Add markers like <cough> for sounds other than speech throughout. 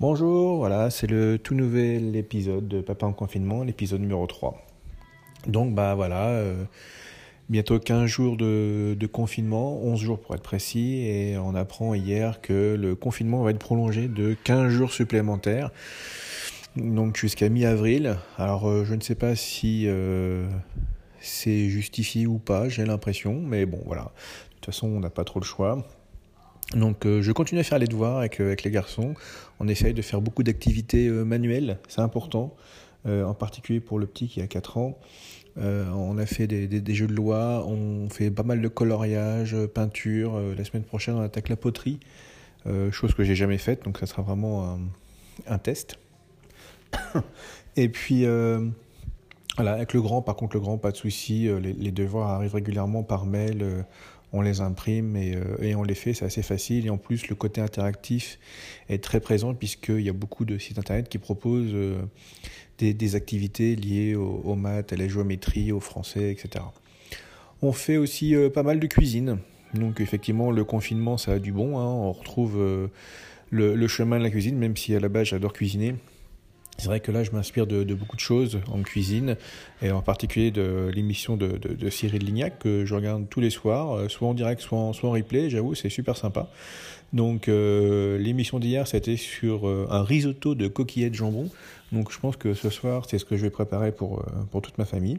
Bonjour, voilà, c'est le tout nouvel épisode de Papa en confinement, l'épisode numéro 3. Donc bah voilà, euh, bientôt 15 jours de, confinement, 11 jours pour être précis, et on apprend hier que le confinement va être prolongé de 15 jours supplémentaires, donc jusqu'à mi-avril. Alors euh, je ne sais pas si euh, c'est justifié ou pas, j'ai l'impression, mais bon voilà, de toute façon on n'a pas trop le choix. Donc euh, je continue à faire les devoirs avec, euh, avec les garçons. On essaye de faire beaucoup d'activités euh, manuelles, c'est important, en particulier pour le petit qui a 4 ans. on a fait des, jeux de loi, on fait pas mal de coloriage, peinture. la semaine prochaine on attaque la poterie, chose que j'ai jamais faite, donc ça sera vraiment un, test. <coughs> Et puis voilà, avec le grand, par contre le grand, pas de souci, les, devoirs arrivent régulièrement par mail on les imprime et, euh, et on les fait, c'est assez facile. Et en plus, le côté interactif est très présent puisqu'il y a beaucoup de sites internet qui proposent euh, des, activités liées aux, aux, maths, à la géométrie, au français, etc. On fait aussi euh, pas mal de cuisine. Donc effectivement, le confinement, ça a du bon. Hein. On retrouve le, chemin de la cuisine, même si à la base, j'adore cuisiner. C'est vrai que là, je m'inspire de, beaucoup de choses en cuisine, et en particulier de l'émission de, Cyril Lignac, que je regarde tous les soirs, euh, soit en direct, soit en, replay. J'avoue, c'est super sympa. Donc, euh, l'émission d'hier, c'était sur euh, un risotto de coquillettes jambon. Donc, je pense que ce soir, c'est ce que je vais préparer pour, pour toute ma famille.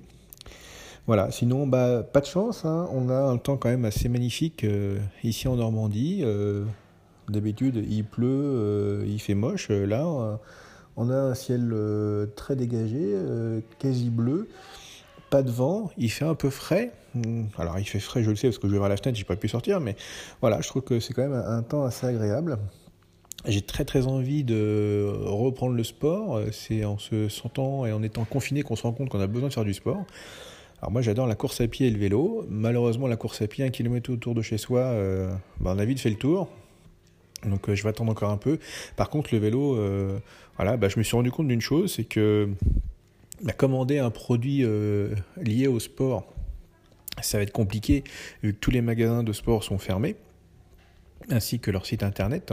Voilà, sinon, bah, pas de chance. Hein. On a un temps quand même assez magnifique ici en Normandie. D'habitude, il pleut, il fait moche. Là, on a un ciel euh, très dégagé, euh, quasi bleu, pas de vent, il fait un peu frais. Alors il fait frais, je le sais, parce que je vais voir la fenêtre, j'ai pas pu sortir, mais voilà, je trouve que c'est quand même un, temps assez agréable. J'ai très très envie de reprendre le sport. C'est en se sentant et en étant confiné qu'on se rend compte qu'on a besoin de faire du sport. Alors moi j'adore la course à pied et le vélo. Malheureusement la course à pied, un kilomètre autour de chez soi, euh, ben, on a vite fait le tour. Donc euh, je vais attendre encore un peu. Par contre, le vélo, euh, voilà, bah, je me suis rendu compte d'une chose, c'est que bah, commander un produit euh, lié au sport, ça va être compliqué vu que tous les magasins de sport sont fermés, ainsi que leur site internet.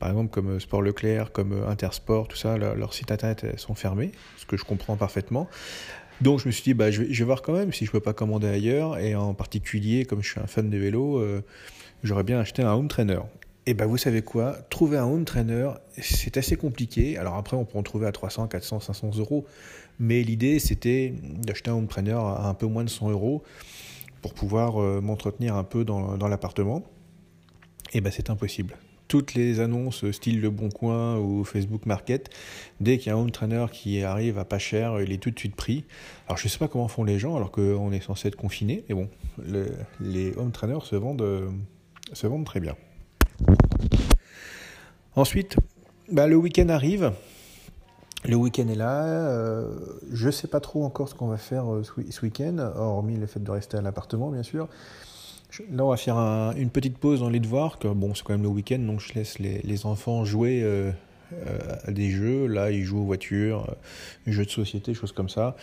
Par exemple, comme Sport Leclerc, comme Intersport, tout ça, leur, leur site internet sont fermés, ce que je comprends parfaitement. Donc je me suis dit, bah, je, vais, voir quand même si je peux pas commander ailleurs, et en particulier, comme je suis un fan de vélo, j'aurais bien acheté un home trainer. Et ben vous savez quoi, trouver un home trainer, c'est assez compliqué. Alors après, on peut en trouver à 300, 400, 500 euros. Mais l'idée, c'était d'acheter un home trainer à un peu moins de 100 euros pour pouvoir euh, m'entretenir un peu dans, l'appartement. Et ben c'est impossible. Toutes les annonces style Le Bon Coin ou Facebook Market, dès qu'il y a un home trainer qui arrive à pas cher, il est tout de suite pris. Alors je sais pas comment font les gens alors qu'on est censé être confiné, mais bon, le, les home trainers se vendent, euh, se vendent très bien. Ensuite, bah, le week-end arrive. Le week-end est là. Euh, je ne sais pas trop encore ce qu'on va faire euh, ce week-end, hormis le fait de rester à l'appartement, bien sûr. Je, là, on va faire un, une petite pause dans les devoirs, que bon, c'est quand même le week-end, donc je laisse les, les enfants jouer euh, à des jeux. Là, ils jouent aux voitures, jeux de société, choses comme ça.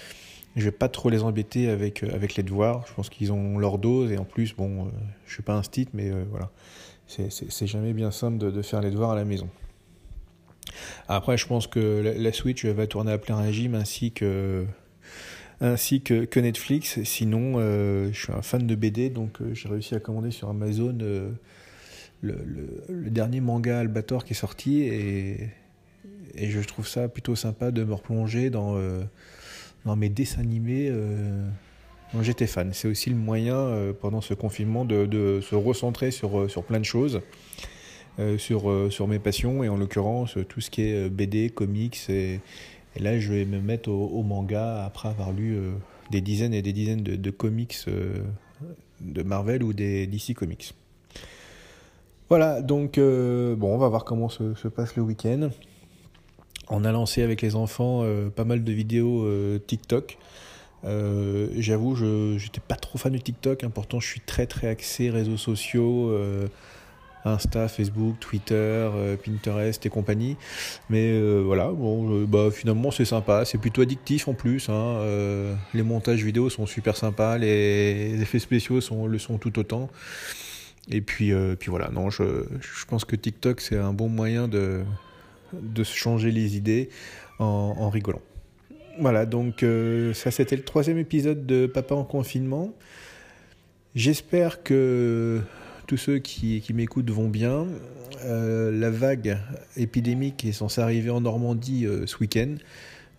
Je vais pas trop les embêter avec, avec les devoirs. Je pense qu'ils ont leur dose et en plus, bon, je suis pas un stit, mais voilà c'est jamais bien simple de, faire les devoirs à la maison. Après, je pense que la, Switch va tourner à plein régime ainsi que ainsi que, que Netflix. Sinon, euh, je suis un fan de BD, donc euh, j'ai réussi à commander sur Amazon euh, le, dernier manga Albator qui est sorti et, et je trouve ça plutôt sympa de me replonger dans, dans mes dessins animés J'étais fan. C'est aussi le moyen, euh, pendant ce confinement, de, se recentrer sur, euh, sur plein de choses, euh, sur, sur mes passions, et en l'occurrence, tout ce qui est BD, comics. Et, là, je vais me mettre au, manga après avoir lu des dizaines et des dizaines de, comics de Marvel ou des DC Comics. Voilà, donc, bon, on va voir comment se passe le week-end. On a lancé avec les enfants pas mal de vidéos TikTok. Euh, J'avoue, je n'étais pas trop fan de TikTok. Hein, pourtant, je suis très très axé réseaux sociaux, euh, Insta, Facebook, Twitter, euh, Pinterest et compagnie. Mais voilà, bon, bah, finalement, c'est sympa. C'est plutôt addictif en plus. Hein, les montages vidéo sont super sympas. Les effets spéciaux le sont tout autant. Et puis, puis voilà, non, je, je pense que TikTok, c'est un bon moyen de de se changer les idées en, rigolant. Voilà, donc euh, ça c'était le troisième épisode de Papa en confinement. J'espère que tous ceux qui, m'écoutent vont bien. Euh, la vague épidémique est censée arriver en Normandie euh, ce week-end.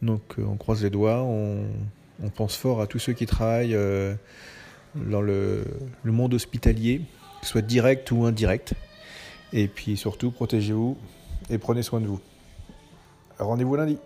Donc on croise les doigts, on, pense fort à tous ceux qui travaillent dans le, le monde hospitalier, soit direct ou indirect. Et puis surtout, protégez-vous et prenez soin de vous. Rendez-vous lundi.